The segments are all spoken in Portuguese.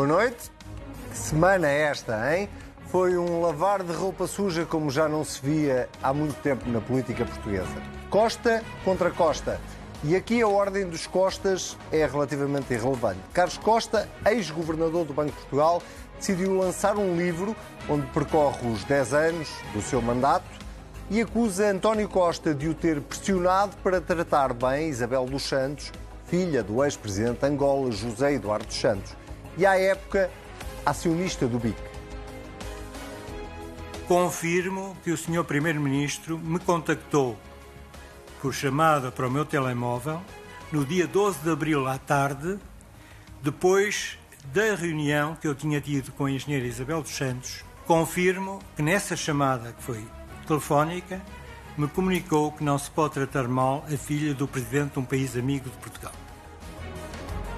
Boa noite. Que semana é esta, hein? Foi um lavar de roupa suja como já não se via há muito tempo na política portuguesa. Costa contra Costa. E aqui a ordem dos Costas é relativamente irrelevante. Carlos Costa, ex-governador do Banco de Portugal, decidiu lançar um livro onde percorre os 10 anos do seu mandato e acusa António Costa de o ter pressionado para tratar bem Isabel dos Santos, filha do ex-presidente de Angola, José Eduardo dos Santos, e à época acionista do BIC. Confirmo que o Sr. Primeiro-Ministro me contactou por chamada para o meu telemóvel no dia 12 de abril à tarde, depois da reunião que eu tinha tido com a engenheira Isabel dos Santos. Confirmo que nessa chamada, que foi telefónica, me comunicou que não se pode tratar mal a filha do presidente de um país amigo de Portugal.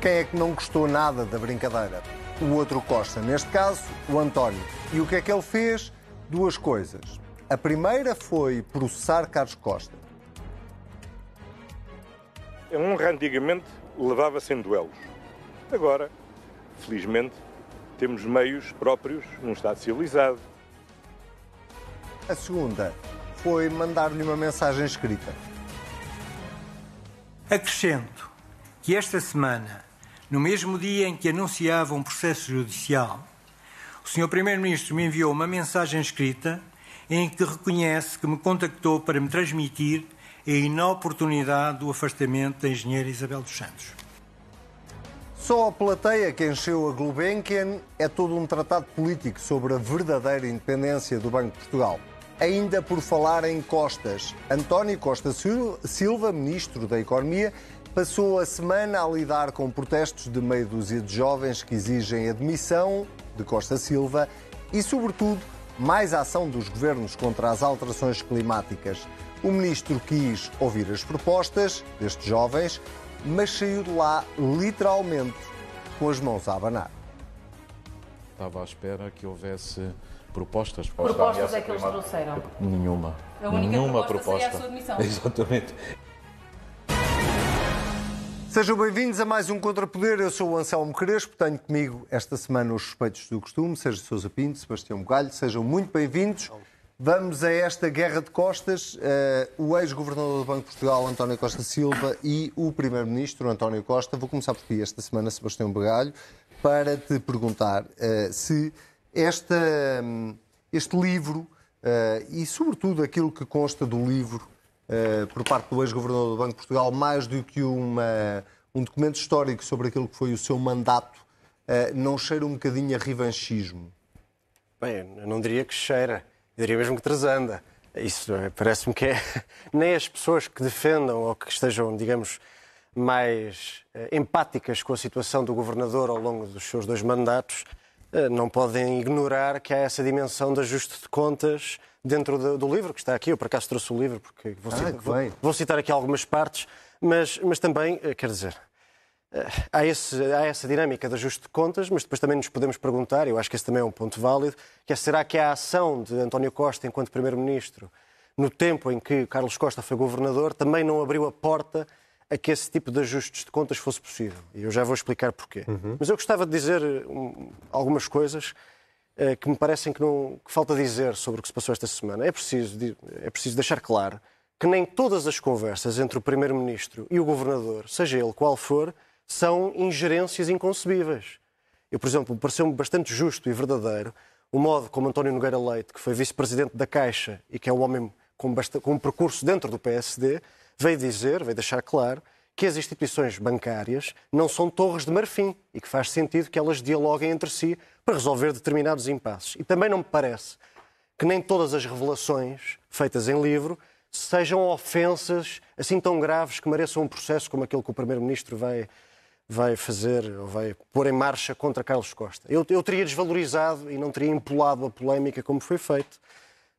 Quem é que não gostou nada da brincadeira? O outro Costa, neste caso, o António. E o que é que ele fez? Duas coisas. A primeira foi processar Carlos Costa. A honra antigamente levava-se em duelos. Agora, felizmente, temos meios próprios num Estado civilizado. A segunda foi mandar-lhe uma mensagem escrita. Acrescento que esta semana, no mesmo dia em que anunciava um processo judicial, o Sr. Primeiro-Ministro me enviou uma mensagem escrita em que reconhece que me contactou para me transmitir a inoportunidade do afastamento da engenheira Isabel dos Santos. Só a plateia que encheu a Gulbenkian é todo um tratado político sobre a verdadeira independência do Banco de Portugal. Ainda por falar em Costas, António Costa Silva, ministro da Economia, passou a semana a lidar com protestos de meia dúzia de jovens que exigem a demissão de Costa Silva e, sobretudo, mais ação dos governos contra as alterações climáticas. O ministro quis ouvir as propostas destes jovens, mas saiu de lá literalmente com as mãos a abanar. Estava à espera que houvesse propostas. Para propostas é que eles trouxeram? Nenhuma. A única Nenhuma proposta proposta. seria a sua demissão. Exatamente. Sejam bem-vindos a mais um Contrapoder. Eu sou o Anselmo Crespo, tenho comigo esta semana os suspeitos do costume, Sérgio Sousa Pinto, Sebastião Bugalho, sejam muito bem-vindos. Vamos a esta guerra de costas. Eh, o ex-governador do Banco de Portugal, António Costa Silva, e o primeiro-ministro, António Costa. Vou começar por ti esta semana, Sebastião Bugalho, para te perguntar eh, se esta, hum, este livro eh, e, sobretudo, aquilo que consta do livro por parte do ex-governador do Banco de Portugal, mais do que uma, um documento histórico sobre aquilo que foi o seu mandato, eh, não cheira um bocadinho a revanchismo? Bem, eu não diria que cheira, eu diria mesmo que transanda. Isso é, parece-me que é, nem as pessoas que defendam ou que estejam, digamos, mais eh, empáticas com a situação do governador ao longo dos seus dois mandatos eh, não podem ignorar que há essa dimensão de ajuste de contas dentro do, do livro que está aqui. Eu, por acaso, trouxe o livro porque vou, Ah, citar, vou- vou citar aqui algumas partes, mas, mas também, eh, quer dizer, eh, Há, esse- há essa dinâmica de ajuste de contas, mas depois também nos podemos perguntar, eu acho que esse também é um ponto válido, que é será que a ação de António Costa enquanto Primeiro-Ministro, no tempo em que Carlos Costa foi Governador, também não abriu a porta a que esse tipo de ajustes de contas fosse possível. E eu já vou explicar porquê. Mas eu gostava de dizer um, algumas coisas eh, que me parecem que, não, que falta dizer sobre o que se passou esta semana. É preciso, é preciso deixar claro que nem todas as conversas entre o Primeiro-Ministro e o Governador, seja ele qual for, são ingerências inconcebíveis. Eu, por exemplo, pareceu-me bastante justo e verdadeiro o modo como António Nogueira Leite, que foi vice-presidente da Caixa e que é um homem com, basta- com um percurso dentro do PSD, veio dizer, veio deixar claro, que as instituições bancárias não são torres de marfim e que faz sentido que elas dialoguem entre si para resolver determinados impasses. E também não me parece que nem todas as revelações feitas em livro sejam ofensas assim tão graves que mereçam um processo como aquele que o Primeiro-Ministro vai, vai fazer ou vai pôr em marcha contra Carlos Costa. Eu, eu teria desvalorizado e não teria empolado a polémica como foi feito.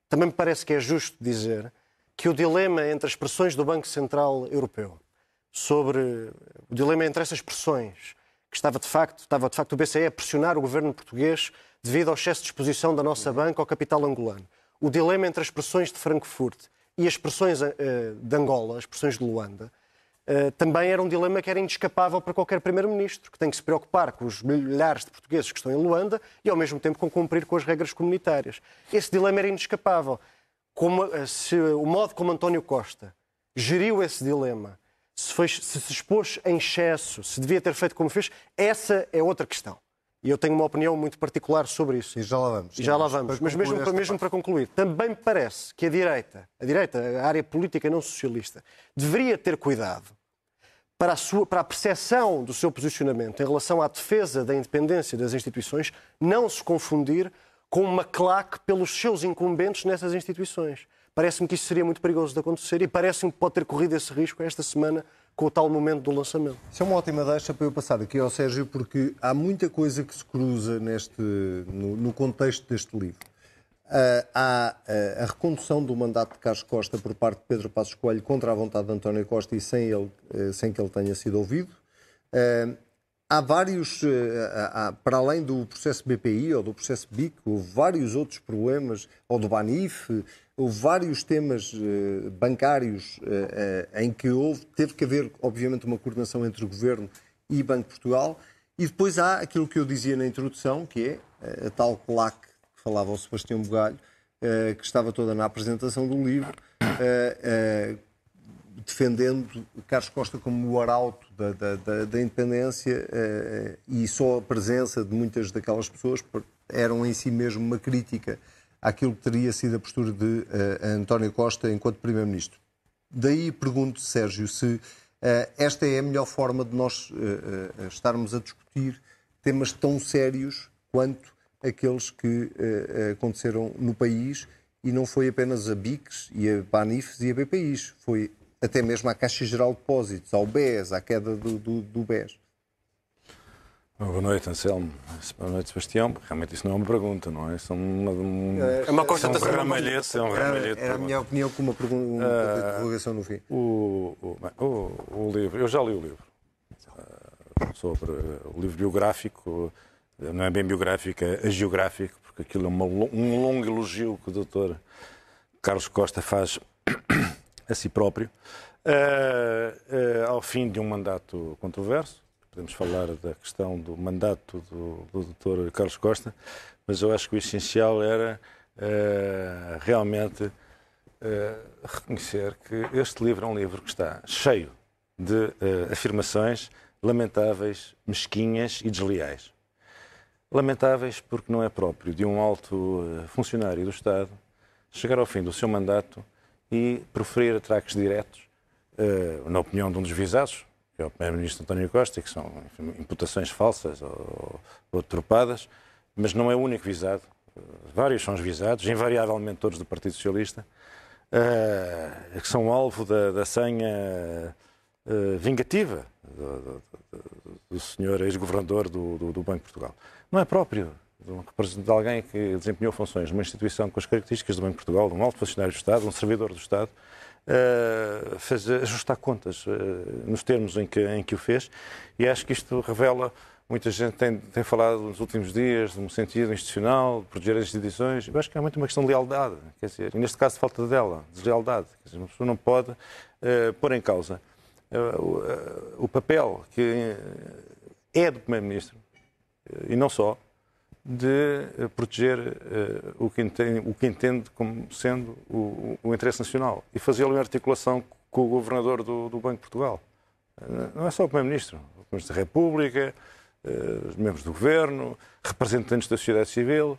Também me parece que é justo dizer que o dilema entre as pressões do Banco Central Europeu sobre o dilema entre essas pressões que estava de facto, estava de facto o BCE a pressionar o governo português devido ao excesso de exposição da nossa banca ao capital angolano. O dilema entre as pressões de Frankfurt e as pressões eh, de Angola, as pressões de Luanda, Uh, também era um dilema que era inescapável para qualquer primeiro-ministro, que tem que se preocupar com os milhares de portugueses que estão em Luanda e, ao mesmo tempo, com cumprir com as regras comunitárias. Esse dilema era inescapável. Como, uh, se, o modo como António Costa geriu esse dilema, se, foi, se se expôs em excesso, se devia ter feito como fez, essa é outra questão. E eu tenho uma opinião muito particular sobre isso. E já lá vamos. E já lá vamos. Mas mesmo, para, mesmo para concluir, também me parece que a direita, a direita, a área política não socialista, deveria ter cuidado para a, sua, para a percepção do seu posicionamento em relação à defesa da independência das instituições, não se confundir com uma claque pelos seus incumbentes nessas instituições. Parece-me que isso seria muito perigoso de acontecer e parece-me que pode ter corrido esse risco esta semana com o tal momento do lançamento. Isso é uma ótima deixa para eu passar aqui ao Sérgio, porque há muita coisa que se cruza neste, no, no contexto deste livro. Uh, há uh, a recondução do mandato de Carlos Costa por parte de Pedro Passos Coelho contra a vontade de António Costa e sem, ele, uh, sem que ele tenha sido ouvido. Há vários, há, para além do processo BPI ou do processo BIC, houve vários outros problemas, ou do BANIF, houve vários temas uh, bancários uh, em que houve, teve que haver, obviamente, uma coordenação entre o Governo e Banco de Portugal. E depois há aquilo que eu dizia na introdução, que é a tal claque que falava o Sebastião Bugalho, que estava toda na apresentação do livro, defendendo Carlos Costa como o arauto da, da, da, da independência e só a presença de muitas daquelas pessoas eram em si mesmo uma crítica àquilo que teria sido a postura de uh, António Costa enquanto Primeiro-Ministro. Daí pergunto, Sérgio, se uh, esta é a melhor forma de nós estarmos a discutir temas tão sérios quanto aqueles que aconteceram no país e não foi apenas a BICs e a BANIFs e a BPIs, foi até mesmo à Caixa Geral de Depósitos, ao BES, à queda do, do, do BES. Boa noite, Anselmo. Boa noite, Sebastião. Realmente isso não é uma pergunta, não é? São uma, um, é uma constatação. É um ramalhete. É um ramalhete era, a minha opinião com uma, pergunta, uh, divulgação no fim. O, o, o, o, livro, eu já li o livro. Uh, sobre o livro biográfico, não é bem biográfico, é geográfico, porque aquilo é uma, um longo elogio que o doutor Carlos Costa faz a si próprio, uh, ao fim de um mandato controverso podemos falar da questão do mandato do, do Dr. Carlos Costa, mas eu acho que o essencial era uh, realmente uh, reconhecer que este livro é um livro que está cheio de uh, afirmações lamentáveis, mesquinhas e desleais. Lamentáveis porque não é próprio de um alto funcionário do Estado chegar ao fim do seu mandato e proferir atraques diretos, na opinião de um dos visados, que é o Primeiro-Ministro António Costa, que são enfim, imputações falsas ou, ou tropadas, mas não é o único visado. Vários são os visados, invariavelmente todos do Partido Socialista, uh, que são alvo da, da senha uh, vingativa do, do, do senhor ex-governador do, do, do, Banco de Portugal. Não é próprio de alguém que desempenhou funções numa instituição com as características do Banco de Portugal, de um alto funcionário do Estado, um servidor do Estado, uh, ajustar contas uh, nos termos em que, em que o fez, e acho que isto revela. Muita gente tem, tem falado nos últimos dias de um sentido institucional, de proteger as instituições. Eu acho que é muito uma questão de lealdade, quer dizer, e neste caso falta dela, deslealdade. Quer dizer, uma pessoa não pode uh, pôr em causa o papel que é do Primeiro-Ministro, e não só, de eh, proteger uh, o, que entende, o, que entende, como sendo o, o interesse nacional e fazê-lo em articulação com o governador do, do Banco de Portugal. Uh, não é só o Primeiro-Ministro, o Primeiro da República, uh, os membros do Governo, representantes da sociedade civil.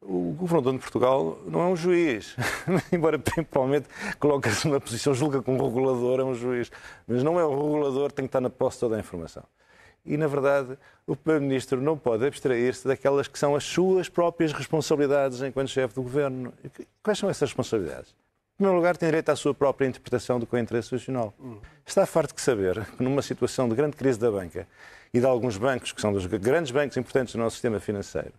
o governador de Portugal não é um juiz, embora provavelmente coloque-se numa posição, julga que um regulador é um juiz, mas não é o regulador que tem que estar na posse toda a informação e, na verdade, o Primeiro-Ministro não pode abstrair-se daquelas que são as suas próprias responsabilidades enquanto chefe do Governo. Quais são essas responsabilidades? Em primeiro lugar, tem direito à sua própria interpretação do que é interesse nacional. Está farto de saber que, numa situação de grande crise da banca e de alguns bancos, que são dos grandes bancos importantes do nosso sistema financeiro,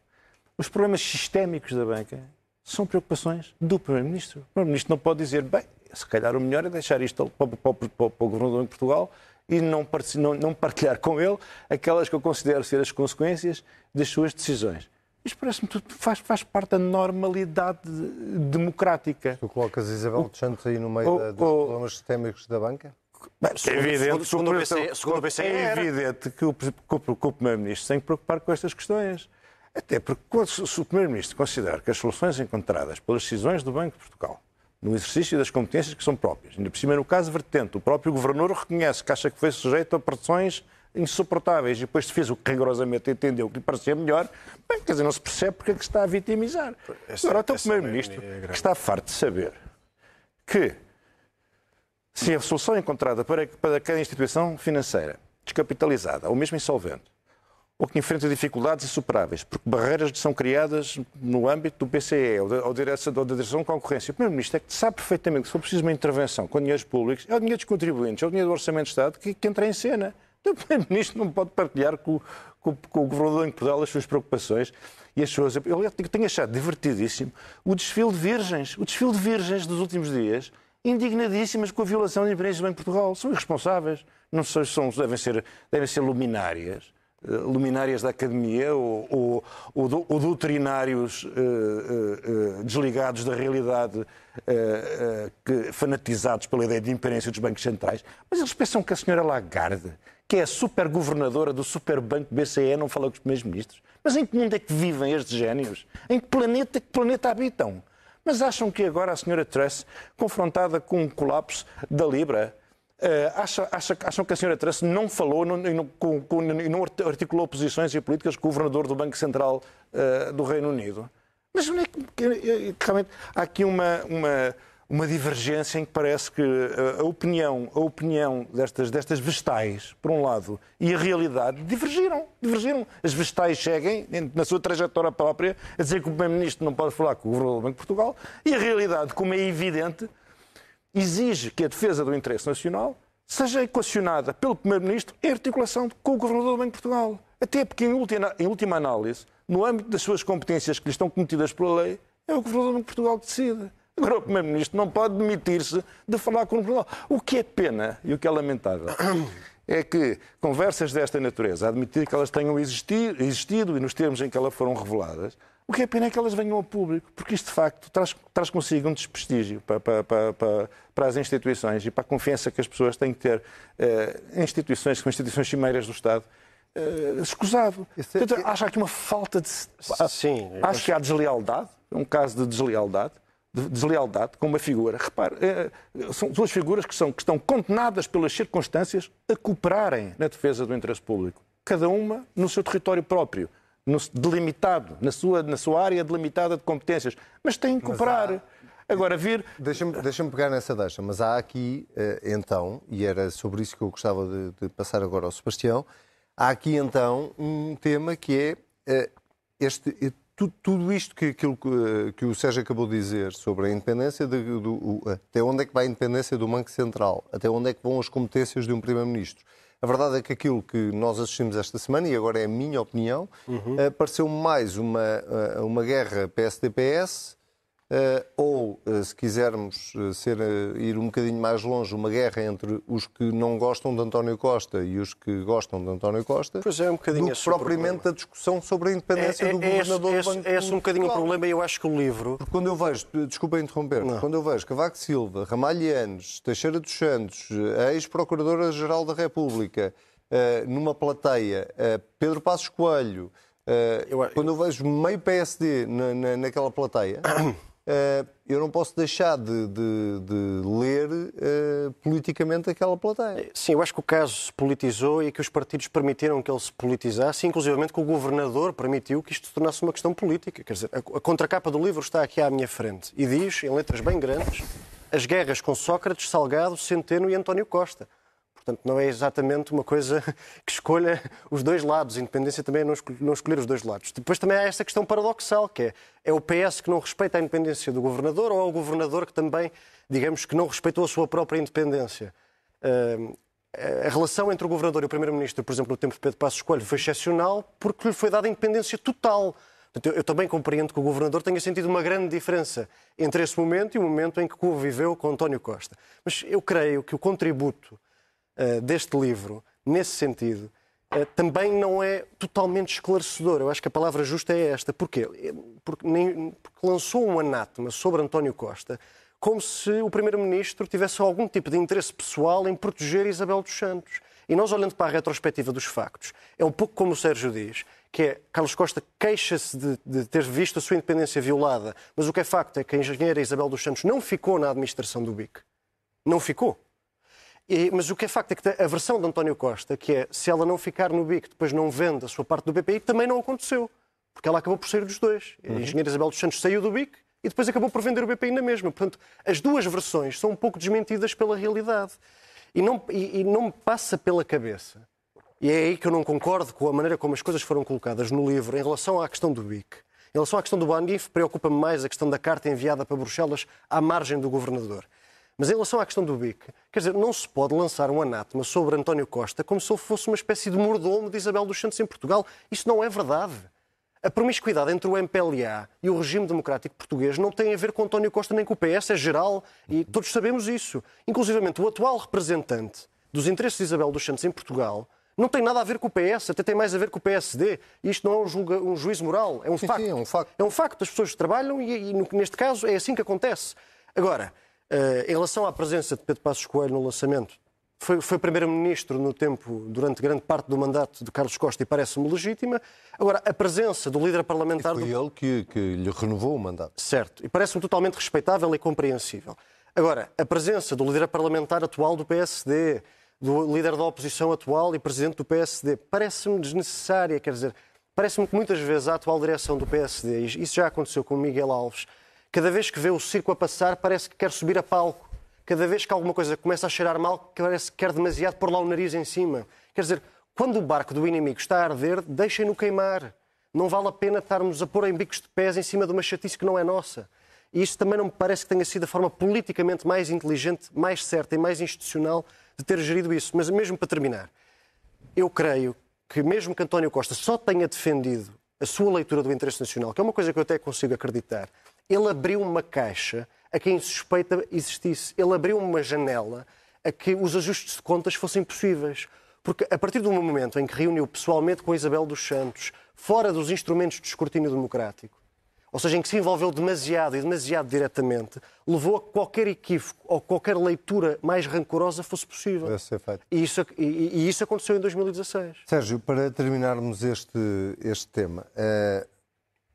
os problemas sistémicos da banca são preocupações do Primeiro-Ministro. O Primeiro-Ministro não pode dizer, bem, se calhar o melhor é deixar isto para, para, para, para o Governador de Portugal e não, não, não partilhar com ele aquelas que eu considero ser as consequências das suas decisões. Isto parece-me tudo faz, faz parte da normalidade democrática. Tu colocas Isabel dos Santos aí no meio Oh, da- dos oh. problemas sistémicos da banca? Bem, é evidente, segundo- segundo o BCE segundo o BCE é era. evidente que o, que o- o Primeiro-Ministro tem que preocupar com estas questões. Até porque se o Primeiro-Ministro considerar que as soluções encontradas pelas decisões do Banco de Portugal, no exercício das competências que são próprias, ainda por cima no caso vertente, o próprio Governador reconhece que acha que foi sujeito a pressões insuportáveis e depois fez o que rigorosamente entendeu que lhe parecia melhor, bem, quer dizer, não se percebe porque é que está a vitimizar. Essa- Agora, até o é Primeiro-Ministro, grande- que está farto de saber que se a solução encontrada para, para cada instituição financeira descapitalizada ou mesmo insolvente, ou que enfrenta dificuldades insuperáveis, porque barreiras são criadas no âmbito do BCE ou da, ou da direção, de concorrência. O Primeiro-Ministro é que sabe perfeitamente que se for preciso uma intervenção com dinheiros públicos, é o dinheiro dos contribuintes, é o dinheiro do Orçamento de Estado que, que entra em cena. Então, o Primeiro-Ministro não pode partilhar com, com- com o Governador em Portugal as suas preocupações e as suas... Eu tenho achado divertidíssimo o desfile de virgens, o desfile de virgens dos últimos dias, indignadíssimas com a violação de independência do Banco de Portugal. São irresponsáveis. Não são, devem, ser, devem ser luminárias. Eh, Luminárias da academia ou, ou, ou ou doutrinários eh, eh, desligados da realidade, eh, que, fanatizados pela ideia de independência dos bancos centrais. Mas eles pensam que a senhora Lagarde, que é a supergovernadora do superbanco BCE, não fala com os primeiros ministros. Mas em que mundo é que vivem estes génios? Em que planeta, que planeta habitam? Mas acham que agora a senhora Truss, confrontada com um colapso da Libra, acha- acha- acham que a senhora Truss não falou não- não, com- e não articulou posições e políticas com o governador do Banco Central eh, do Reino Unido? Mas onde é que, que- realmente há aqui uma, uma, uma divergência em que parece que eh, a opinião, a opinião destas, destas vestais, por um lado, e a realidade divergiram. divergiram. As vestais seguem, na sua trajetória própria, a dizer que o Primeiro-Ministro não pode falar com o Governador do Banco de Portugal, e a realidade, como é evidente, exige que a defesa do interesse nacional seja equacionada pelo Primeiro-Ministro em articulação com o Governador do Banco de Portugal. Até porque, em última, em última análise, no âmbito das suas competências que lhe estão cometidas pela lei, é o Governador do Banco de Portugal que decide. Agora, o Primeiro-Ministro não pode demitir-se de falar com o Governador. O que é pena e o que é lamentável é que conversas desta natureza, admitir que elas tenham existi- existido e nos termos em que elas foram reveladas, o que é pena é que elas venham ao público, porque isto de facto traz, traz consigo um desprestígio para, para, para, para, as instituições e para a confiança que as pessoas têm que ter eh, em instituições que são instituições cimeiras do Estado. eh, escusado. Esse é- Portanto, acho aqui uma falta de. Sim, Acho que há deslealdade, é um caso de deslealdade, de deslealdade com uma figura. Repare, eh, são duas figuras que, são, que estão condenadas pelas circunstâncias a cooperarem na defesa do interesse público. Cada uma no seu território próprio, no, delimitado, na sua, na sua área delimitada de competências. Mas têm que cooperar. Agora, vir. Deixa-me deixa pegar nessa deixa, mas há aqui, eh, então, e era sobre isso que eu gostava de, de passar agora ao Sebastião, há aqui, então, um tema que é eh, este, eh, tu- tudo isto que, aquilo que, o Sérgio acabou de dizer sobre a independência, de- do, até onde é que vai a independência do Banco Central, até onde é que vão as competências de um Primeiro-Ministro. A verdade é que aquilo que nós assistimos esta semana, e agora é a minha opinião, eh, pareceu mais uma, eh, uma guerra PSD-PS, ou, eh, se quisermos eh, ser, eh, ir um bocadinho mais longe, uma guerra entre os que não gostam de António Costa e os que gostam de António Costa, Pois é, um bocadinho do que esse propriamente a discussão sobre a independência É, do é, é, esse- governador é, do esse- Banco é esse um bocadinho o problema e eu acho que o livro. Quando eu vejo, desculpa interromper, quando eu vejo Cavaco Silva, Ramalhianos, Teixeira dos Santos, a ex-procuradora-geral da República, eh, numa plateia, eh, Pedro Passos Coelho, eh, quando eu vejo meio PSD na, na- naquela plateia, eh, eu não posso deixar de, de- de ler eh, politicamente aquela plateia. Sim, eu acho que o caso se politizou e que os partidos permitiram que ele se politizasse, inclusivamente que o governador permitiu que isto se tornasse uma questão política. Quer dizer, a a contracapa do livro está aqui à minha frente e diz, em letras bem grandes, as guerras com Sócrates, Salgado, Centeno e António Costa. Portanto, não é exatamente uma coisa que escolha os dois lados. Independência também é não escol- não escolher os dois lados. Depois também há esta questão paradoxal, que é, é o PS que não respeita a independência do governador ou é o governador que também, digamos, que não respeitou a sua própria independência? Ahm, a relação entre o governador e o primeiro-ministro, por exemplo, no tempo de Pedro Passos Coelho, foi excepcional porque lhe foi dada independência total. Portanto, eu, eu também compreendo que o governador tenha sentido uma grande diferença entre esse momento e o momento em que conviveu com António Costa. Mas eu creio que o contributo uh, deste livro, nesse sentido, eh, também não é totalmente esclarecedor. Eu acho que a palavra justa é esta. Porquê? Porque, nem, porque lançou um anátema sobre António Costa como se o Primeiro-Ministro tivesse algum tipo de interesse pessoal em proteger Isabel dos Santos. E nós, olhando para a retrospectiva dos factos, é um pouco como o Sérgio diz, que é Carlos Costa queixa-se de, de, ter visto a sua independência violada, mas o que é facto é que a engenheira Isabel dos Santos não ficou na administração do BIC. Não ficou. E, mas o que é facto é que a versão de António Costa, que é se ela não ficar no BIC, depois não vende a sua parte do BPI, também não aconteceu. Porque ela acabou por sair dos dois. A uhum. engenheira Isabel dos Santos saiu do BIC e depois acabou por vender o BPI na mesma. Portanto, as duas versões são um pouco desmentidas pela realidade. E não, e, e não me passa pela cabeça, e é aí que eu não concordo com a maneira como as coisas foram colocadas no livro em relação à questão do BIC. Em relação à questão do Banif, preocupa-me mais a questão da carta enviada para Bruxelas à margem do governador. Mas em relação à questão do BIC, quer dizer, não se pode lançar um anátema sobre António Costa como se ele fosse uma espécie de mordomo de Isabel dos Santos em Portugal. Isso não é verdade. A promiscuidade entre o MPLA e o regime democrático português não tem a ver com António Costa nem com o PS, é geral e todos sabemos isso. Inclusive, o atual representante dos interesses de Isabel dos Santos em Portugal não tem nada a ver com o PS, até tem mais a ver com o PSD. Isto não é um, julga, um juízo moral, é um, sim, facto. Sim, é um facto. É um facto, as pessoas trabalham e, e, neste caso é assim que acontece. Agora, em relação à presença de Pedro Passos Coelho no lançamento foi, foi primeiro-ministro no tempo, durante grande parte do mandato de Carlos Costa e parece-me legítima. Agora, a presença do líder parlamentar... E foi do... ele que, que lhe renovou o mandato. Certo, e parece-me totalmente respeitável e compreensível. Agora, a presença do líder parlamentar atual do PSD, do líder da oposição atual e presidente do PSD, parece-me desnecessária, quer dizer, parece-me que muitas vezes a atual direção do PSD, isso já aconteceu com Miguel Alves, cada vez que vê o circo a passar parece que quer subir a palco cada vez que alguma coisa começa a cheirar mal, parece que quer demasiado pôr lá o nariz em cima. Quer dizer, quando o barco do inimigo está a arder, deixem-no queimar. Não vale a pena estarmos a pôr em bicos de pés em cima de uma chatice que não é nossa. E isso também não me parece que tenha sido a forma politicamente mais inteligente, mais certa e mais institucional de ter gerido isso. Mas mesmo para terminar, eu creio que mesmo que António Costa só tenha defendido a sua leitura do interesse nacional, que é uma coisa que eu até consigo acreditar, ele abriu uma caixa a quem suspeita existisse. Ele abriu uma janela a que os ajustes de contas fossem possíveis. Porque a partir do momento em que reuniu pessoalmente com Isabel dos Santos, fora dos instrumentos de escrutínio democrático, ou seja, em que se envolveu demasiado e demasiado diretamente, levou a qualquer equívoco ou qualquer leitura mais rancorosa fosse possível. ser feito. E isso, e, e isso aconteceu em 2016. Sérgio, para terminarmos este, este tema, uh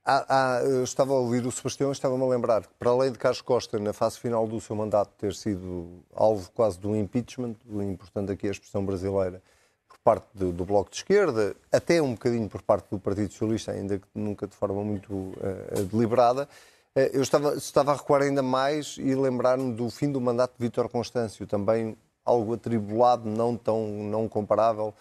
Há, há, eu estava a ouvir o Sebastião e estava-me a lembrar que, para além de Carlos Costa, na fase final do seu mandato, ter sido alvo quase do impeachment, importante aqui a expressão brasileira, por parte do, do, Bloco de Esquerda, até um bocadinho por parte do Partido Socialista, ainda que nunca de forma muito uh, deliberada, uh, eu estava, estava a recuar ainda mais e lembrar-me do fim do mandato de Vítor Constâncio, também algo atribulado, não tão não comparável,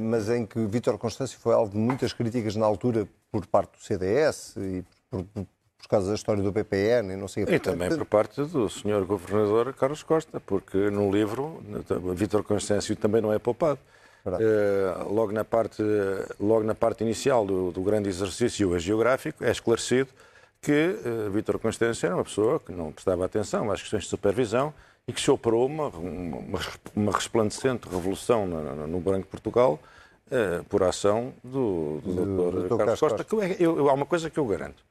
mas em que Vítor Constâncio foi alvo de muitas críticas na altura por parte do CDS e por, por, por causa da história do PPN e não sei E também por parte do senhor governador Carlos Costa, porque no livro Vítor Constâncio também não é poupado. Uh, logo, na parte, logo na parte inicial do, do grande exercício geográfico é esclarecido que uh, Vítor Constâncio era uma pessoa que não prestava atenção às questões de supervisão e que se operou uma, uma, uma resplandecente revolução no, no Branco Portugal uh, por ação do, do, do Dr. Carlos Costa. Costa. Que eu, eu, há uma coisa que eu garanto.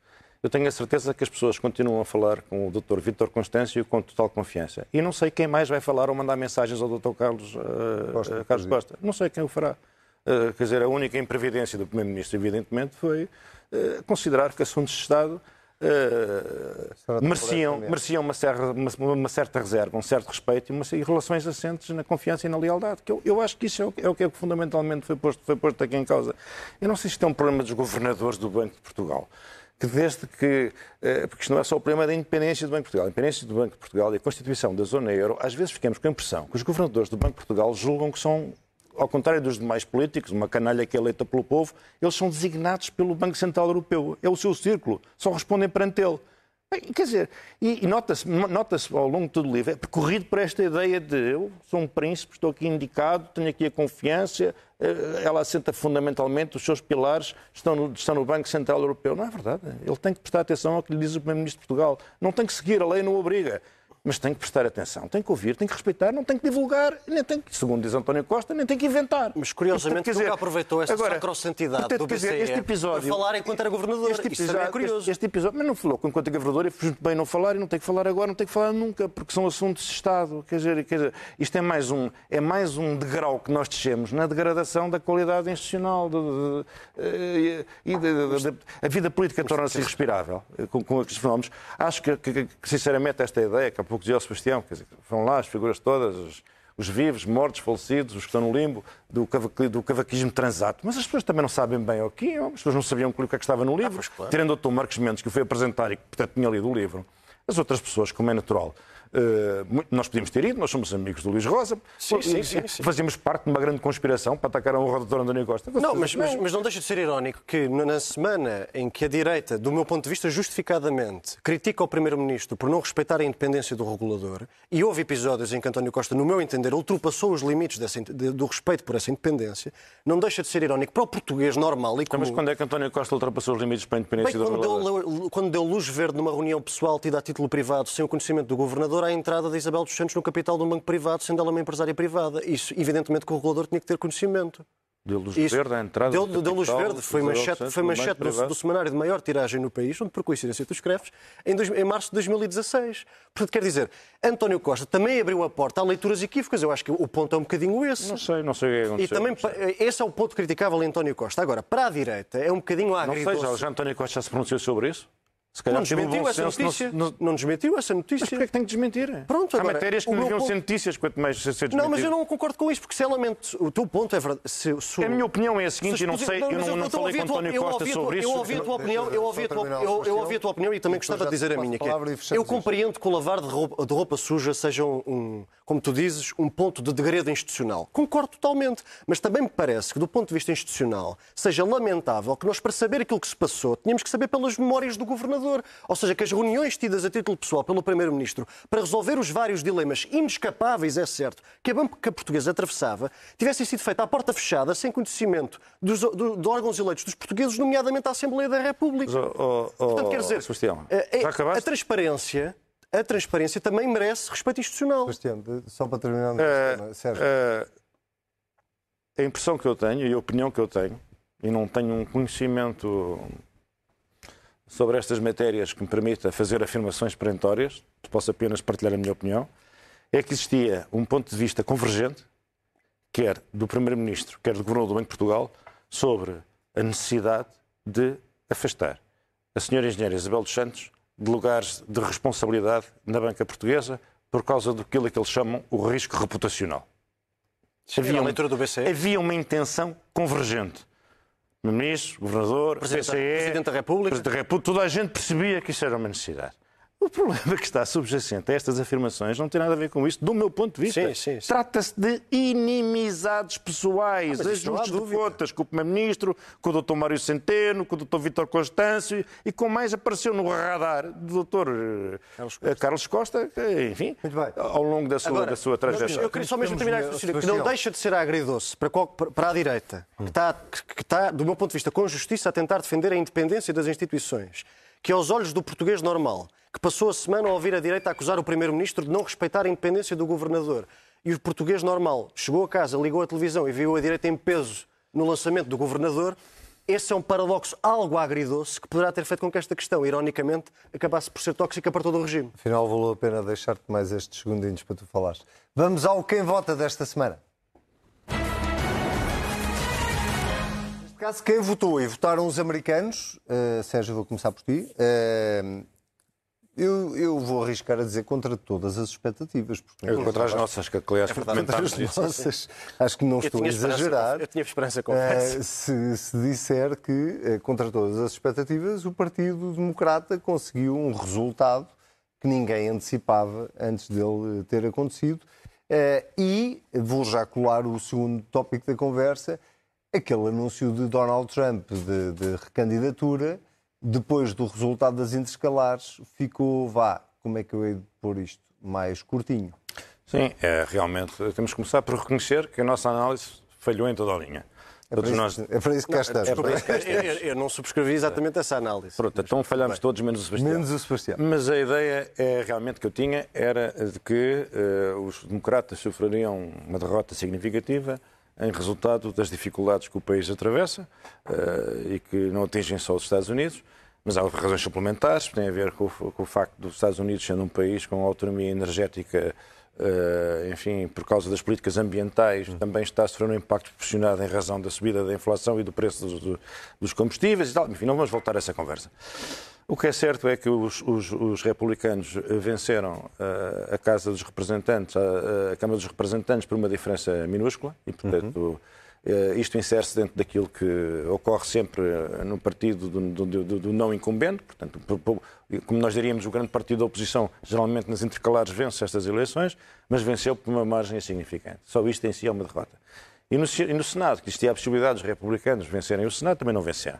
Eu tenho a certeza que as pessoas continuam a falar com o Dr. Vítor Constâncio com total confiança. E não sei quem mais vai falar ou mandar mensagens ao Dr. Carlos, uh, Costa, uh, Carlos Costa. Não sei quem o fará. Quer dizer, a única imprevidência do Primeiro-Ministro, evidentemente, foi considerar que assuntos de Estado uh, mereciam, mereciam uma, certa, uma, uma, certa reserva, um certo respeito e, uma, e, relações assentes na confiança e na lealdade. Que eu, eu acho que isso é o, é o que é fundamentalmente foi posto, foi posto aqui em causa. Eu não sei se isto é um problema dos governadores do Banco de Portugal que desde que, eh, porque isto não é só o problema da independência do Banco de Portugal, a independência do Banco de Portugal e a constituição da zona euro, às vezes ficamos com a impressão que os governadores do Banco de Portugal julgam que são ao contrário dos demais políticos, uma canalha que é eleita pelo povo, eles são designados pelo Banco Central Europeu. É o seu círculo, só respondem perante ele. Quer dizer, e, e nota-se nota ao longo de todo o livro, é percorrido por esta ideia de eu sou um príncipe, estou aqui indicado, tenho aqui a confiança, eh, ela assenta fundamentalmente, os seus pilares estão no, estão no Banco Central Europeu. Não é verdade. Ele tem que prestar atenção ao que lhe diz o Primeiro-Ministro de Portugal. Não tem que seguir, a lei não obriga. Mas tem que prestar atenção, tem que ouvir, tem que respeitar, não tem que divulgar, nem tem que, segundo diz António Costa, nem tem que inventar. Mas curiosamente Portanto, quer nunca aproveitou essa agora, sacrossantidade portanto, do quer dizer, BCE este episódio, para falar enquanto era governador. Este Isso episódio, é curioso. Este, este episódio, mas não falou enquanto governador e fez muito bem não falar e não tem que falar agora, não tem que falar nunca, porque são assuntos de Estado. Quer dizer, quer dizer, isto é mais, um, é mais um degrau que nós descemos na degradação da qualidade institucional e a vida política torna-se irrespirável com, com estes fenómenos. Acho que, que, que, sinceramente, esta ideia, que há pouco dizia o Sebastião, quer dizer, vão lá as figuras todas, os, os vivos, mortos, falecidos, os que estão no limbo, do, cavaquismo, do cavaquismo transato. Mas as pessoas também não sabem bem o que é, as pessoas não sabiam o que, é que estava no livro. Ah, claro. Tirando o Dr. Marcos Mendes, que o foi apresentar e que, portanto, tinha lido o livro. As outras pessoas, como é natural, Uh, nós podíamos ter ido, nós somos amigos do Luís Rosa, sim, sim, sim, sim. fazíamos parte de uma grande conspiração para atacar a honra do Dr. António Costa. Não mas, mas, mas, não deixa de ser irónico que na semana em que a direita, do meu ponto de vista, justificadamente critica o Primeiro-Ministro por não respeitar a independência do regulador, e houve episódios em que António Costa, no meu entender, ultrapassou os limites dessa, do respeito por essa independência, não deixa de ser irónico para o português normal e comum. Mas quando é que António Costa ultrapassou os limites para a independência Bem, do quando regulador? Deu, quando deu luz verde numa reunião pessoal tida a título privado, sem o conhecimento do governador, à entrada da Isabel dos Santos no capital de um banco privado, sendo ela uma empresária privada. Isso, evidentemente, que o regulador tinha que ter conhecimento. Deu luz Isso, verde à entrada Deu, do deu luz verde, foi manchete, foi do manchete do, do semanário de maior tiragem no país, onde por coincidência tu escreves, em, dois, em março de 2016. Portanto, quer dizer, António Costa também abriu a porta a leituras equívocas. Eu acho que o ponto é um bocadinho esse. Não sei, não sei o que é que E aconteceu. também, esse é o ponto criticável em António Costa. Agora, para a direita, é um bocadinho Não agridoce. sei, já, já António Costa já se pronunciou sobre isso? Se calhar Não um desmentiu essa senso, não notícia. não- Não desmentiu essa Mas notícia. porquê é que tem que desmentir? Pronto, Há agora, matérias que não deviam ponto- ser notícias, quanto mais ser desmentidas. Não, mas eu não concordo com isso, porque se ela mente. O teu ponto é verdade. Se, se, A minha opinião é a seguinte, se eu não sei, eu mas não, não estou a falei ouvir com a tua- António eu Costa ouvi a tua- sobre isso. Eu ouvi a tua opinião, eu ouvi a tua, eu, eu ouvi a tua opinião e também gostava de dizer a minha. Que é, eu compreendo que o lavar de roupa, suja seja um, um, como tu dizes, um ponto de degredo institucional. Concordo totalmente, mas também me parece que, do ponto de vista institucional, seja lamentável que nós, para saber aquilo que se passou, tínhamos que saber pelas memórias do governador. Ou seja, que as reuniões tidas a título pessoal pelo Primeiro-Ministro para resolver os vários dilemas inescapáveis, é certo, que a banca portuguesa atravessava, tivessem sido feitas à porta fechada, sem conhecimento dos, do- de órgãos eleitos dos portugueses, nomeadamente a Assembleia da República. Mas, oh, oh, Portanto, oh, quer dizer, Sebastião, eh, eh, já a acabaste? transparência, a transparência também merece respeito institucional. De- só para terminar, Eh, Sérgio. eh, a impressão que eu tenho e a opinião que eu tenho, e não tenho um conhecimento sobre estas matérias que me permita fazer afirmações perentórias, posso apenas partilhar a minha opinião, é que existia um ponto de vista convergente, quer do Primeiro-Ministro, quer do Governador do Banco de Portugal, sobre a necessidade de afastar a senhora engenheira Isabel dos Santos de lugares de responsabilidade na banca portuguesa por causa do que eles chamam o risco reputacional. Havia a um- leitura do BCE. havia uma intenção convergente. Ministro, governador, Presidente PCE, Presidente da República. Presidente da República, toda a gente percebia que isso era uma necessidade. O problema que está subjacente a estas afirmações não tem nada a ver com isso, do meu ponto de vista. Sim, sim, sim. Trata-se de inimizades pessoais, Ah, ajustes de contas com o Primeiro-Ministro, com o Dr. Mário Centeno, com o Dr. Vítor Constâncio e com mais apareceu no radar do Dr. Carlos eh, Carlos Costa, que, enfim, Muito bem. ao longo da sua, Agora, da sua trajetória. Eu queria só mesmo terminar este raciocínio, que não deixa de ser agridoce para, qual- para a direita, que está, que está, do meu ponto de vista, com justiça a tentar defender a independência das instituições, que aos olhos do português normal, que passou a semana a ouvir a direita acusar o Primeiro-Ministro de não respeitar a independência do Governador, e o português normal chegou a casa, ligou a televisão e viu a direita em peso no lançamento do Governador, esse é um paradoxo algo agridoce que poderá ter feito com que esta questão, ironicamente, acabasse por ser tóxica para todo o regime. Afinal, valeu a pena deixar-te mais estes segundinhos para tu falares. Vamos ao Quem Vota desta semana. Neste caso, quem votou e votaram os americanos, uh, Sérgio, vou começar por ti. Uh, eu, eu vou arriscar a dizer contra todas as expectativas. Porque Eu, contra as nossas, que aliás É Contra comentámos as nossas, acho que não Eu estou a exagerar. eu tinha esperança, confesso. Eh, se, se disser que, eh, contra todas as expectativas, o Partido Democrata conseguiu um resultado que ninguém antecipava antes dele ter acontecido. Eh, E vou já colar o segundo tópico da conversa, aquele anúncio de Donald Trump de, de recandidatura, depois do resultado das interescalares, ficou, vá, como é que eu hei de pôr isto? Mais curtinho. Sim, é, realmente temos que começar por reconhecer que a nossa análise falhou em toda a linha. É para, nós. isso, é para isso que cá estamos. é para isso que cá Eu, eu- eu não subscrevi exatamente essa análise. Pronto, então falhámos todos, menos o Sebastião. Menos o Sebastião. Mas a ideia é, realmente que eu tinha era de que eh, os democratas sofreriam uma derrota significativa em resultado das dificuldades que o país atravessa eh, e que não atingem só os Estados Unidos, mas há razões suplementares, que têm a ver com, o- facto dos Estados Unidos sendo um país com autonomia energética, eh, enfim, por causa das políticas ambientais, também está a sofrer um impacto proporcionado em razão da subida da inflação e do preço dos combustíveis e tal. Enfim, não vamos voltar a essa conversa. O que é certo é que os, os- os republicanos venceram eh, a Casa dos Representantes, a, a Câmara dos Representantes, por uma diferença minúscula e, portanto, eh, isto insere-se dentro daquilo que ocorre sempre eh, no partido do, do- do- do não incumbente. Portanto, po- po- como nós diríamos, o grande partido da oposição, geralmente nas intercalares, vence estas eleições, mas venceu por uma margem insignificante. Só isto em si é uma derrota. E no, e no Senado, que existia a possibilidade dos republicanos vencerem o Senado, também não venceram.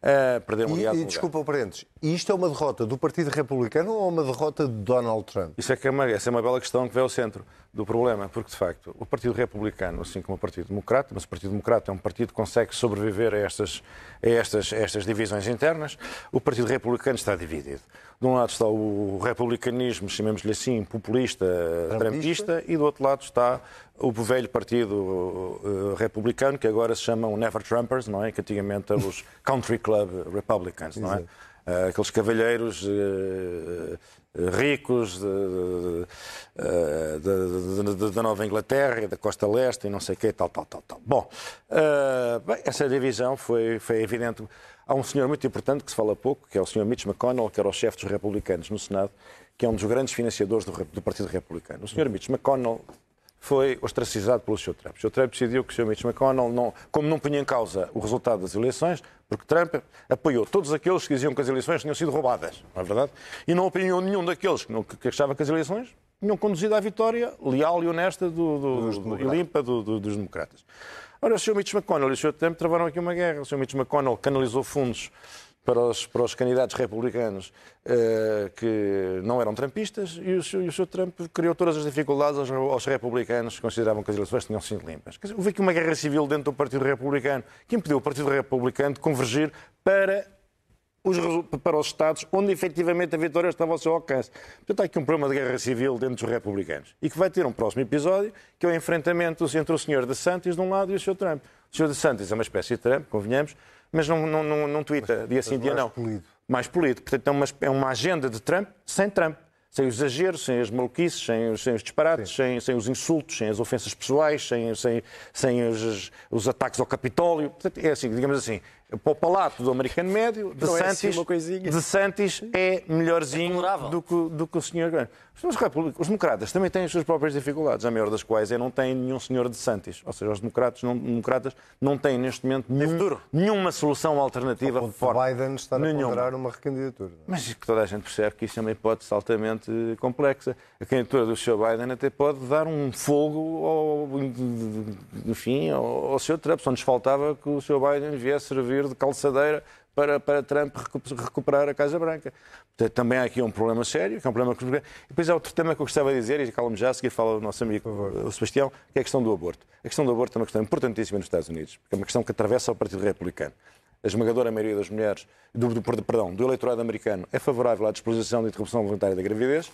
Eh, perderam, aliás, E, e desculpa o parênteses, isto é uma derrota do Partido Republicano ou uma derrota de Donald Trump? Isso é que é uma, essa é uma bela questão que vem ao centro do problema, porque de facto o Partido Republicano, assim como o Partido Democrata, mas o Partido Democrata é um partido que consegue sobreviver a estas, a estas, a estas divisões internas, o Partido Republicano está dividido. De um lado está o republicanismo, chamemos-lhe assim, populista, trampista, e do outro lado está o velho partido republicano, que agora se chamam Never Trumpers, não é? Que antigamente eram os Country Club Republicans, não é? Eh, aqueles cavalheiros eh, eh, ricos da Nova Inglaterra, da Costa Leste e não sei o quê, tal, tal, tal, tal. Bom, bem, essa divisão foi, foi evidente. Há um senhor muito importante que se fala pouco, que é o senhor Mitch McConnell, que era o chefe dos republicanos no Senado, que é um dos grandes financiadores do, do Partido Republicano. O senhor Mitch McConnell foi ostracizado pelo Sr. Trump. O Sr. Trump decidiu que o Sr. Mitch McConnell, não, como não punha em causa o resultado das eleições, porque Trump apoiou todos aqueles que diziam que as eleições tinham sido roubadas, não é verdade? E não apoiou nenhum daqueles que, não, que achava que as eleições tinham conduzido à vitória leal e honesta do, do- do- e limpa do- do- dos democratas. Ora, o Sr. Mitch McConnell e o Sr. Trump travaram aqui uma guerra. O Sr. Mitch McConnell canalizou fundos para os, para os candidatos republicanos eh, que não eram trumpistas e o, Sr. e o Sr. Trump criou todas as dificuldades aos, aos republicanos que consideravam que as eleições tinham sido limpas. Quer dizer, houve aqui uma guerra civil dentro do Partido Republicano que impediu o Partido Republicano de convergir para os, para os Estados onde efetivamente a vitória estava ao seu alcance. Portanto, há aqui um problema de guerra civil dentro dos republicanos e que vai ter um próximo episódio, que é o enfrentamento entre o Sr. DeSantis de um lado e o Sr. Trump. O Sr. DeSantis é uma espécie de Trump, convenhamos, mas não, não, não, não twitta dia sim, dia mais não. polido. Mais polido. Portanto, é uma, é uma agenda de Trump sem Trump. Sem os exageros, sem as maluquices, sem, os- sem os disparates, sem, sem os insultos, sem as ofensas pessoais, sem, sem, sem os, os ataques ao Capitólio. Portanto, é assim, digamos assim, para o palato do americano médio, de Não é assim Santis, coisinha. de Santis é melhorzinho tolerável. do, que, do que o senhor Grande. Os, os democratas também têm as suas próprias dificuldades, a maior das quais é não têm nenhum senhor de Santis. Ou seja, os democratas não, democratas não têm neste momento nenhum- nenhuma solução alternativa O forte. Biden está a ponderar uma recandidatura. Mas que toda a gente percebe que isso é uma hipótese altamente complexa. A candidatura do Sr. Biden até pode dar um fogo ao, enfim, ao, ao Sr. Trump. Só nos faltava que o Sr. Biden viesse servir de calçadeira para, para Trump recu- recuperar a Casa Branca. Portanto, também há aqui um problema sério, que é um problema que... E depois há outro tema que eu gostava de dizer, e calmo já, a seguir fala o nosso amigo o Sebastião, que é a questão do aborto. A questão do aborto é uma questão importantíssima nos Estados Unidos, porque é uma questão que atravessa o Partido Republicano a esmagadora maioria das mulheres, do, do- perdão, do eleitorado americano é favorável à disposição de interrupção voluntária da gravidez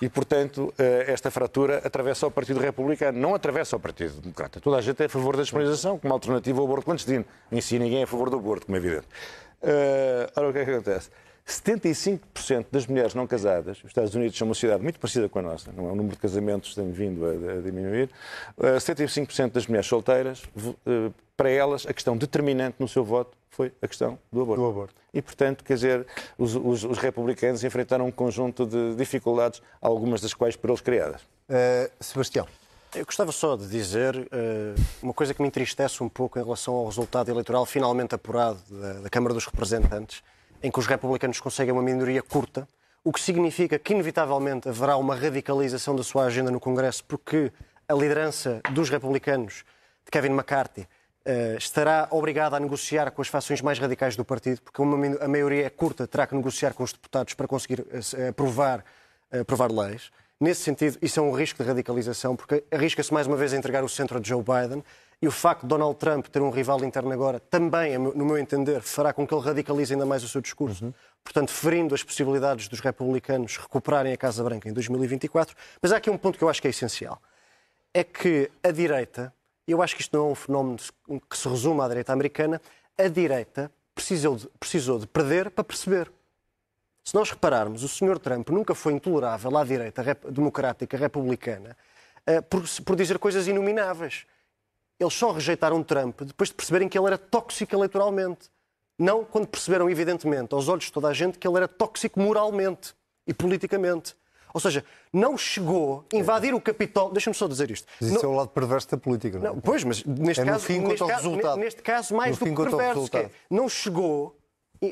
e, portanto, eh, esta fratura atravessa o Partido Republicano, não atravessa o Partido Democrata. Toda a gente é a favor da disponibilização como alternativa ao aborto clandestino. Em si, ninguém é a favor do aborto, como é evidente. Eh, ora, o que é que acontece? 75% das mulheres não casadas, os Estados Unidos são uma sociedade muito parecida com a nossa, não é? o número de casamentos tem vindo a, a diminuir, Eh, 75% das mulheres solteiras, eh, para elas, a questão determinante no seu voto foi a questão do aborto. Do aborto. E, portanto, quer dizer, os, os- os republicanos enfrentaram um conjunto de dificuldades, algumas das quais por eles criadas. Uh, Sebastião, Eu gostava só de dizer eh, uma coisa que me entristece um pouco em relação ao resultado eleitoral finalmente apurado da, da Câmara dos Representantes, em que os republicanos conseguem uma minoria curta, o que significa que, inevitavelmente, haverá uma radicalização da sua agenda no Congresso, porque a liderança dos republicanos, de Kevin McCarthy, eh, estará obrigada a negociar com as fações mais radicais do partido, porque uma a maioria é curta, terá que negociar com os deputados para conseguir se- aprovar, eh, aprovar leis. Nesse sentido, isso é um risco de radicalização, porque arrisca-se mais uma vez a entregar o centro a Joe Biden E o facto de Donald Trump ter um rival interno agora também, no meu entender, fará com que ele radicalize ainda mais o seu discurso. Uhum. Portanto, ferindo as possibilidades dos republicanos recuperarem a Casa Branca em 2024. Mas há aqui um ponto que eu acho que é essencial. É que a direita, eu acho que isto não é um fenómeno que se resume à direita americana, a direita precisou de, precisou de perder para perceber. Se nós repararmos, o Sr. Trump nunca foi intolerável à direita democrática republicana uh, por, por dizer coisas inomináveis. Eles só rejeitaram Trump depois de perceberem que ele era tóxico eleitoralmente. Não quando perceberam, evidentemente, aos olhos de toda a gente, que ele era tóxico moralmente e politicamente. Ou seja, não chegou a invadir o Capitólio. Deixa-me só dizer isto. Mas isso não... é o lado perverso da política, não é? Não, pois, mas neste é caso. Fim neste, caso resultado. neste caso, mais no do que perverso. Que é, não chegou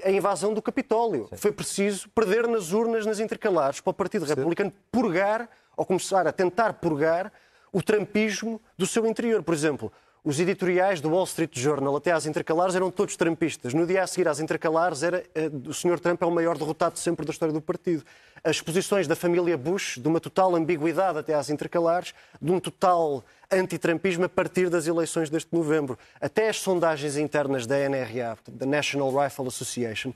a invasão do Capitólio. Sim. Foi preciso perder nas urnas, nas intercalares, para o Partido Sim. Republicano purgar, ou começar a tentar purgar, o trampismo do seu interior. Por exemplo, os editoriais do Wall Street Journal até às intercalares eram todos trampistas. No dia a seguir às intercalares era uh, o Sr. Trump é o maior derrotado sempre da história do partido. As posições da família Bush, de uma total ambiguidade até às intercalares, de um total antitrampismo a partir das eleições deste novembro. Até as sondagens internas da NRA, da National Rifle Association,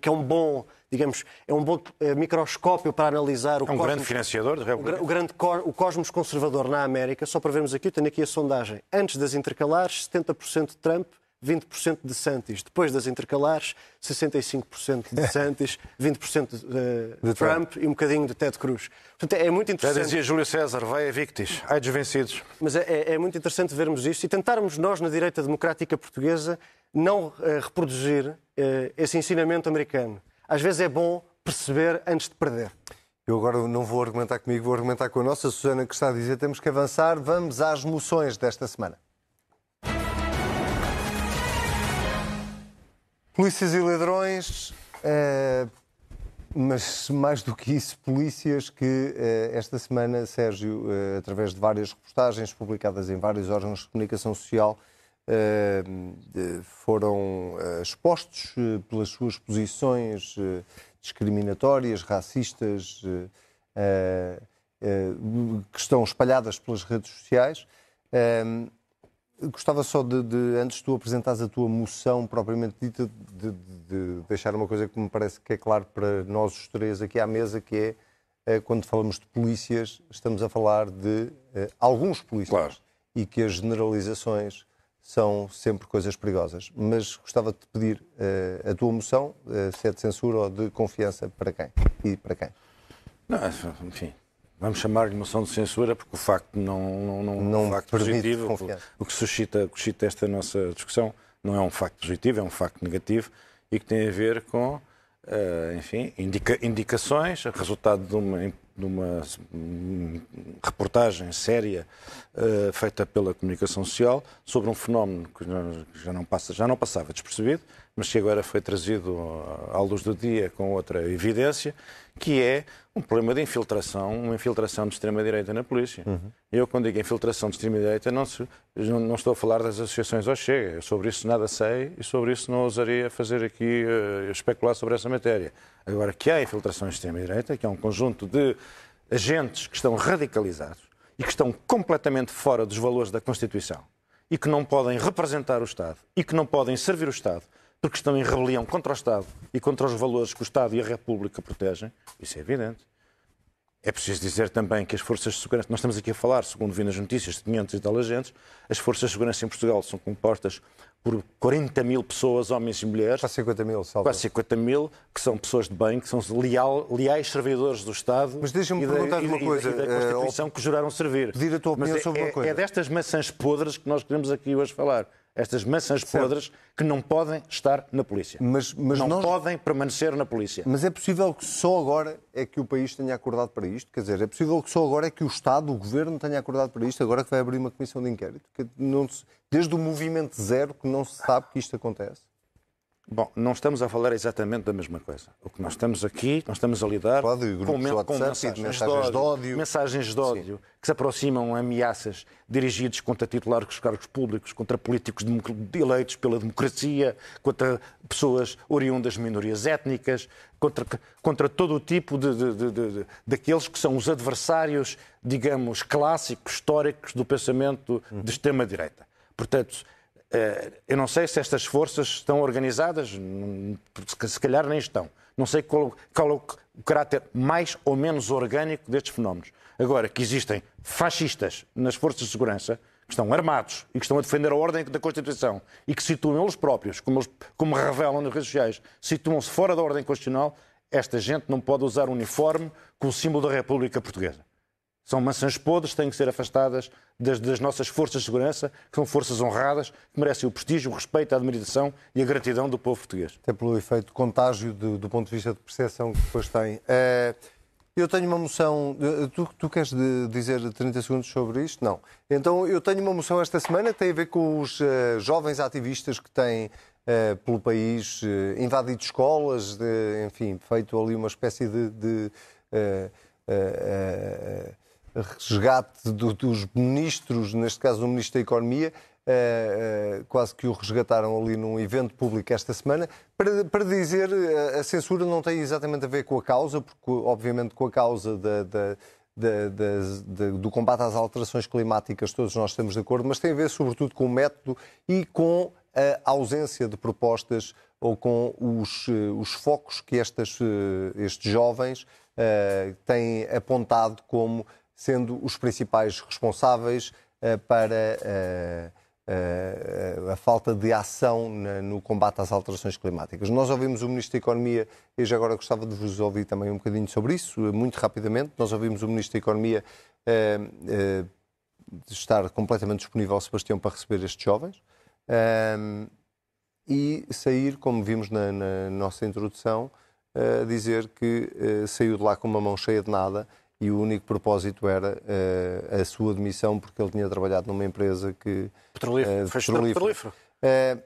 que é um bom, digamos, é um bom eh, microscópio para analisar o é um grande financiador o, o grande o cosmos conservador na América. Só para vermos aqui, tenho aqui a sondagem. Antes das intercalares, 70% de Trump, 20% de Santis. Depois das intercalares, 65% de Santis, 20% de, uh, de Trump, Trump, e um bocadinho de Ted Cruz. Portanto, é muito interessante. Já dizia Júlio César, vai a victis, ai dos vencidos. Mas é, é, é, muito interessante vermos isto e tentarmos nós, na direita democrática portuguesa, não uh, reproduzir uh, esse ensinamento americano. Às vezes é bom perceber antes de perder. Eu agora não vou argumentar comigo, vou argumentar com a nossa Susana, que está a dizer temos que avançar. Vamos às moções desta semana. Polícias e ladrões, uh, mas mais do que isso, polícias que uh, esta semana, Sérgio, uh, através de várias reportagens publicadas em vários órgãos de comunicação social, foram expostos pelas suas posições discriminatórias, racistas, que estão espalhadas pelas redes sociais. Gostava só de, de, antes de tu apresentares a tua moção propriamente dita, de, de, deixar uma coisa que me parece que é claro para nós os três aqui à mesa, que é, é quando falamos de polícias, estamos a falar de uh, alguns polícias claro. e que as generalizações são sempre coisas perigosas. Mas gostava de te pedir uh, a tua moção, uh, se é de censura ou de confiança, para quem? E para quem? Não, enfim, vamos chamar-lhe moção de censura, porque o facto não, não, não, não é um facto positivo, o que suscita, suscita esta nossa discussão não é um facto positivo, é um facto negativo e que tem a ver com, uh, enfim, indica, indicações, resultado de uma, de uma reportagem séria uh, feita pela comunicação social sobre um fenómeno que já não, passa, já não passava despercebido, mas que agora foi trazido à luz do dia com outra evidência, que é um problema de infiltração, uma infiltração de extrema-direita na polícia. Uhum. Eu, quando digo infiltração de extrema-direita, não, não, estou a falar das associações ao Chega. Eu sobre isso nada sei e sobre isso não ousaria fazer aqui, uh, especular sobre essa matéria. Agora, que há infiltrações de extrema-direita, que é um conjunto de agentes que estão radicalizados e que estão completamente fora dos valores da Constituição e que não podem representar o Estado e que não podem servir o Estado porque estão em rebelião contra o Estado e contra os valores que o Estado e a República protegem, isso é evidente. É preciso dizer também que as forças de segurança, nós estamos aqui a falar, segundo vi nas notícias, de 500 e tal agentes, as forças de segurança em Portugal são compostas por 40 mil pessoas, homens e mulheres. Quase 50 mil, salvo. Quase 50 mil, que são pessoas de bem, que são leal, leais servidores do Estado. Mas deixa-me perguntar uma coisa. E da Constituição uh, que juraram servir. Pedir a tua opinião Mas é, sobre uma é, coisa. É destas maçãs podres que nós queremos aqui hoje falar estas maçãs certo. podres que não podem estar na polícia. Mas, mas não nós... podem permanecer na polícia. Mas é possível que só agora é que o país tenha acordado para isto? Quer dizer, é possível que só agora é que o Estado, o Governo, tenha acordado para isto, agora que vai abrir uma comissão de inquérito? Que não se... Desde o movimento zero que não se sabe que isto acontece? Bom, não estamos a falar exatamente da mesma coisa. O que nós estamos aqui, nós estamos a lidar Pode, com, com mensagens, mensagens, de ódio, mensagens de ódio que se aproximam ameaças dirigidas contra titulares de cargos públicos, contra políticos eleitos pela democracia, contra pessoas oriundas de minorias étnicas, contra, contra todo o tipo de, de, de, daqueles que são os adversários, digamos, clássicos, históricos do pensamento de extrema-direita. Portanto, eu não sei se estas forças estão organizadas, se calhar nem estão. Não sei qual, qual é o caráter mais ou menos orgânico destes fenómenos. Agora, que existem fascistas nas forças de segurança, que estão armados e que estão a defender a ordem da Constituição e que situam eles próprios, como, eles, como revelam nas redes sociais, situam-se fora da ordem constitucional, esta gente não pode usar uniforme com o símbolo da República Portuguesa. São maçãs podres, têm que ser afastadas das, das, nossas forças de segurança, que são forças honradas, que merecem o prestígio, o respeito, a admiração e a gratidão do povo português. Até pelo efeito de contágio do, do ponto de vista de percepção que depois tem. Uh, eu tenho uma moção. Tu, tu queres dizer 30 segundos sobre isto? Não. Então, eu tenho uma moção esta semana que tem a ver com os uh, jovens ativistas que têm uh, pelo país invadido escolas, de, enfim, feito ali uma espécie de. de resgate do, dos ministros, neste caso do Ministro da Economia, Uh, uh, quase que o resgataram ali num evento público esta semana, para, para dizer uh, a censura não tem exatamente a ver com a causa, porque obviamente com a causa da, da, da, do combate às alterações climáticas todos nós estamos de acordo, mas tem a ver sobretudo com o método e com a ausência de propostas ou com os, os focos que estas, estes jovens têm apontado como sendo os principais responsáveis uh, para uh, a falta de ação na, no combate às alterações climáticas. Nós ouvimos o Ministro da Economia, e já agora gostava de vos ouvir também um bocadinho sobre isso, muito rapidamente. Nós ouvimos o Ministro da Economia estar completamente disponível Sebastião para receber estes jovens e sair, como vimos na, na nossa introdução, dizer que saiu de lá com uma mão cheia de nada e o único propósito era uh, a sua demissão porque ele tinha trabalhado numa empresa que... Petrolífero. Uh, petrolífero. Uh,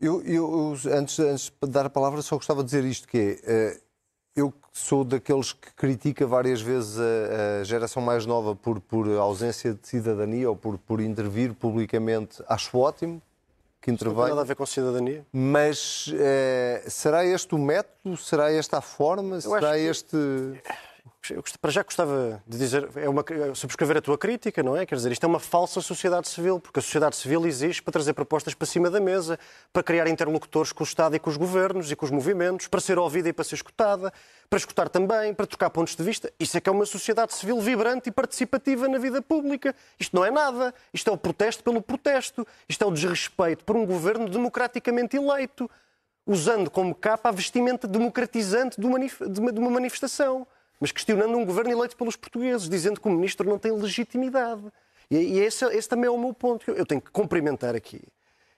eu, eu, antes, antes de dar a palavra, só gostava de dizer isto, que é, eu sou daqueles que critica várias vezes a, a geração mais nova por, por ausência de cidadania ou por, por intervir publicamente. Acho ótimo, que intervém. Não tem nada a ver com cidadania. Mas será este o método? Será esta a forma? Eu será este. Que para já gostava de dizer, é uma, subscrever a tua crítica, não é? Quer dizer, isto é uma falsa sociedade civil, porque a sociedade civil existe para trazer propostas para cima da mesa, para criar interlocutores com o Estado e com os governos e com os movimentos, para ser ouvida e para ser escutada, para escutar também, para trocar pontos de vista. Isso é que é uma sociedade civil vibrante e participativa na vida pública. Isto não é nada. Isto é o protesto pelo protesto. Isto é o desrespeito por um governo democraticamente eleito, usando como capa a vestimenta democratizante de uma manifestação mas questionando um governo eleito pelos portugueses, dizendo que o ministro não tem legitimidade. E, esse, esse também é o meu ponto. Eu tenho que cumprimentar aqui.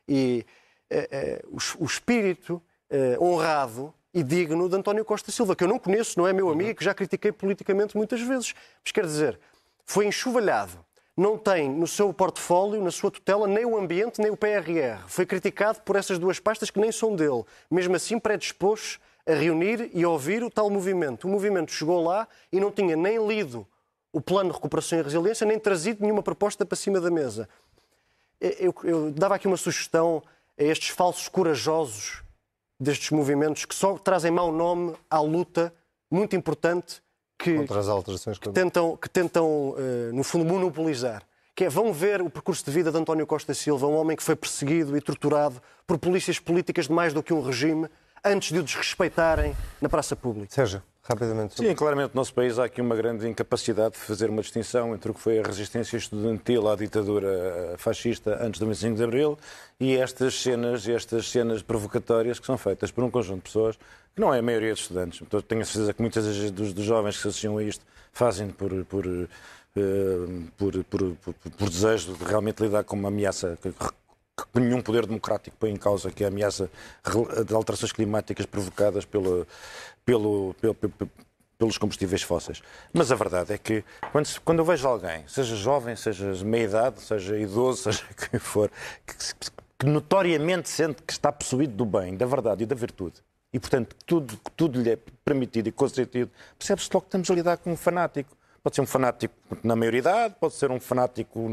E uh, uh, o, o, espírito uh, honrado e digno de António Costa Silva, que eu não conheço, não é meu amigo, que já critiquei politicamente muitas vezes. Mas quer dizer, foi enxovalhado. Não tem no seu portfólio, na sua tutela, nem o ambiente, nem o PRR. Foi criticado por essas duas pastas que nem são dele. Mesmo assim, predisposto a reunir e a ouvir o tal movimento. O movimento chegou lá e não tinha nem lido o plano de recuperação e resiliência, nem trazido nenhuma proposta para cima da mesa. Eu, eu dava aqui uma sugestão a estes falsos corajosos destes movimentos que só trazem mau nome à luta muito importante que, Contra as alterações que tentam, que tentam eh, no fundo, monopolizar. Que é, vão ver o percurso de vida de António Costa Silva, um homem que foi perseguido e torturado por polícias políticas de mais do que um regime, antes de o desrespeitarem na praça pública. Sérgio, rapidamente. Sim, claramente no nosso país há aqui uma grande incapacidade de fazer uma distinção entre o que foi a resistência estudantil à ditadura fascista antes do 25 de Abril e estas cenas, estas cenas provocatórias que são feitas por um conjunto de pessoas que não é a maioria dos estudantes. Então, tenho a certeza que muitas dos, dos jovens que se associam a isto fazem por, por, uh, por, por, por, desejo de realmente lidar com uma ameaça nenhum poder democrático põe em causa, que é a ameaça de alterações climáticas provocadas pelo, pelo, pelo, pelos combustíveis fósseis. Mas a verdade é que quando, quando eu vejo alguém, seja jovem, seja de meia idade, seja idoso, seja quem for, que, que notoriamente sente que está possuído do bem, da verdade e da virtude, e portanto tudo, tudo lhe é permitido e consentido, percebe-se logo que estamos a lidar com um fanático. Pode ser um fanático na maioridade, pode ser um fanático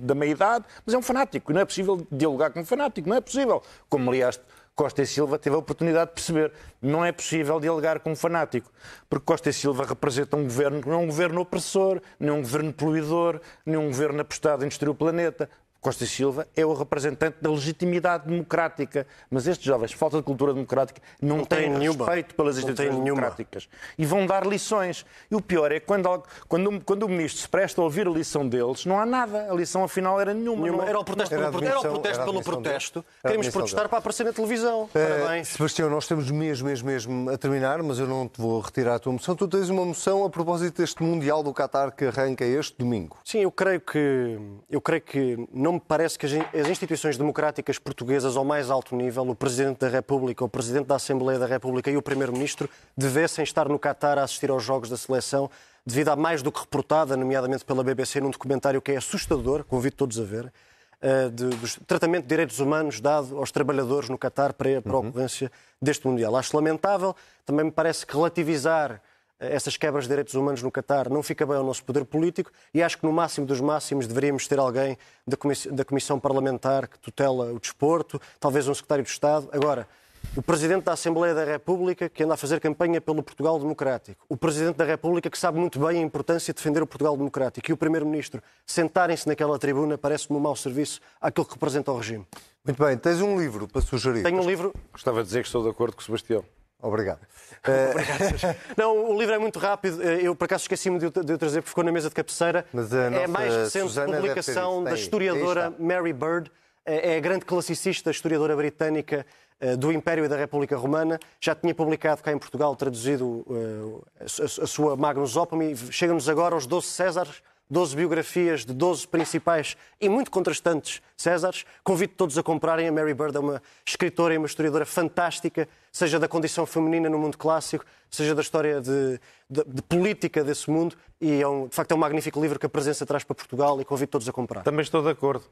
da meia-idade, mas é um fanático. Não é possível dialogar com um fanático, não é possível. Como, aliás, Costa e Silva teve a oportunidade de perceber. Não é possível dialogar com um fanático, porque Costa e Silva representa um governo que não é um governo opressor, nem um governo poluidor, nem um governo apostado em destruir o planeta. Costa e Silva é o representante da legitimidade democrática. Mas estes jovens, falta de cultura democrática, não, Não têm nenhuma. respeito pelas instituições democráticas. E vão dar lições. E o pior é que quando, quando, quando o ministro se presta a ouvir a lição deles, não há nada. A lição afinal era nenhuma. Nenhuma. Não- Era o protesto Era pelo, era o admissão- protesto, era pelo protesto. Queremos protestar dele. para aparecer na televisão. Eh, Parabéns. Sebastião, nós estamos mesmo, mesmo, mesmo a terminar, mas eu não te vou retirar a tua moção. Tu tens uma moção a propósito deste Mundial do Qatar que arranca este domingo. Sim, eu creio que eu creio que não me parece que as in- as instituições democráticas portuguesas ao mais alto nível, o Presidente da República, o Presidente da Assembleia da República e o Primeiro-Ministro devessem estar no Qatar a assistir aos jogos da seleção, devido a mais do que reportada, nomeadamente pela BBC, num documentário que é assustador, convido todos a ver, eh, de- do tratamento de direitos humanos dado aos trabalhadores no Qatar para, para a ocorrência deste Mundial. Acho lamentável, também me parece que relativizar essas quebras de direitos humanos no Qatar não fica bem ao nosso poder político e acho que no máximo dos máximos deveríamos ter alguém da Comiss- da Comissão Parlamentar que tutela o desporto, talvez um secretário de Estado. Agora, o Presidente da Assembleia da República que anda a fazer campanha pelo Portugal Democrático, o Presidente da República que sabe muito bem a importância de defender o Portugal Democrático e o Primeiro-Ministro sentarem-se naquela tribuna parece-me um mau serviço àquilo que representa o regime. Muito bem, tens um livro para sugerir. Tenho um livro Gostava de dizer que estou de acordo com o Sebastião. Obrigado. Eh, Não, o livro é muito rápido. Eu, por acaso, esqueci-me de, o- de o trazer porque ficou na mesa de cabeceira. Mas é mais recente Susana publicação da historiadora. Mary Bird. É é a grande classicista, historiadora britânica eh, do Império e da República Romana. Já tinha publicado cá em Portugal, traduzido eh, a sua Magnus Opum e chega-nos agora aos 12 Césares. 12 biografias de 12 principais e muito contrastantes Césares. Convido todos a comprarem. A Mary Bird é uma escritora e uma historiadora fantástica, seja da condição feminina no mundo clássico, seja da história de, de- de política desse mundo. E é um, de facto é um magnífico livro que a presença traz para Portugal e convido todos a comprar. Também estou de acordo.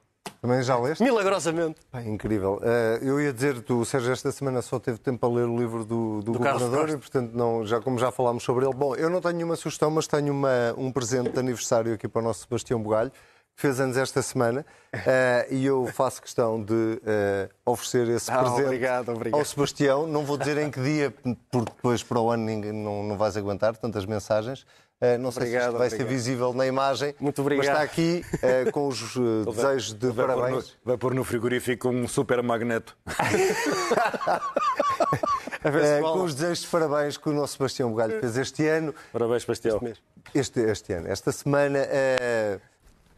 Também já leste? Milagrosamente. Incrível. Eh, eu ia dizer, tu, o Sérgio, esta semana só teve tempo para ler o livro do, do, Carlos governador e, portanto, não, já, como já falámos sobre ele. Bom, eu não tenho nenhuma sugestão, mas tenho uma, um presente de aniversário aqui para o nosso Sebastião Bugalho, fez anos esta semana, eh, e eu faço questão de eh, oferecer esse Ah, presente obrigado, obrigado. ao Sebastião. Não vou dizer em que dia, porque depois para o ano ninguém, não, não vais aguentar tantas mensagens. Eh, não sei se Obrigado, isto vai ser visível na imagem, Muito obrigado. mas está aqui com os desejos de Vai pôr, no, parabéns. vai pôr no frigorífico um super magneto. Se cola. com os desejos de parabéns que o nosso Sebastião Bugalho fez este ano, Parabéns, Sebastião. este, este ano, esta semana, eh,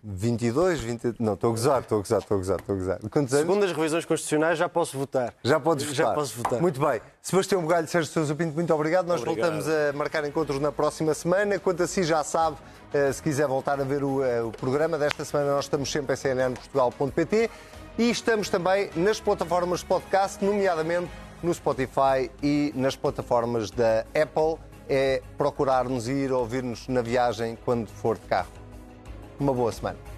22, 20, não, estou a gozar, estou a gozar, estou a gozar, estou a gozar. Quantos anos? Segundo as revisões constitucionais, já posso votar. Já podes votar. Já posso votar. Muito bem. Sebastião Bugalho, Sérgio Sousa Pinto, muito obrigado. Nós Obrigado. voltamos a marcar encontros na próxima semana. Quanto a si, já sabe, eh, se quiser voltar a ver o, eh, o programa desta semana, nós estamos sempre em cnnportugal.pt e estamos também nas plataformas de podcast, nomeadamente no Spotify e nas plataformas da Apple. É procurar-nos e ir ouvir-nos na viagem quando for de carro. Uma boa semana.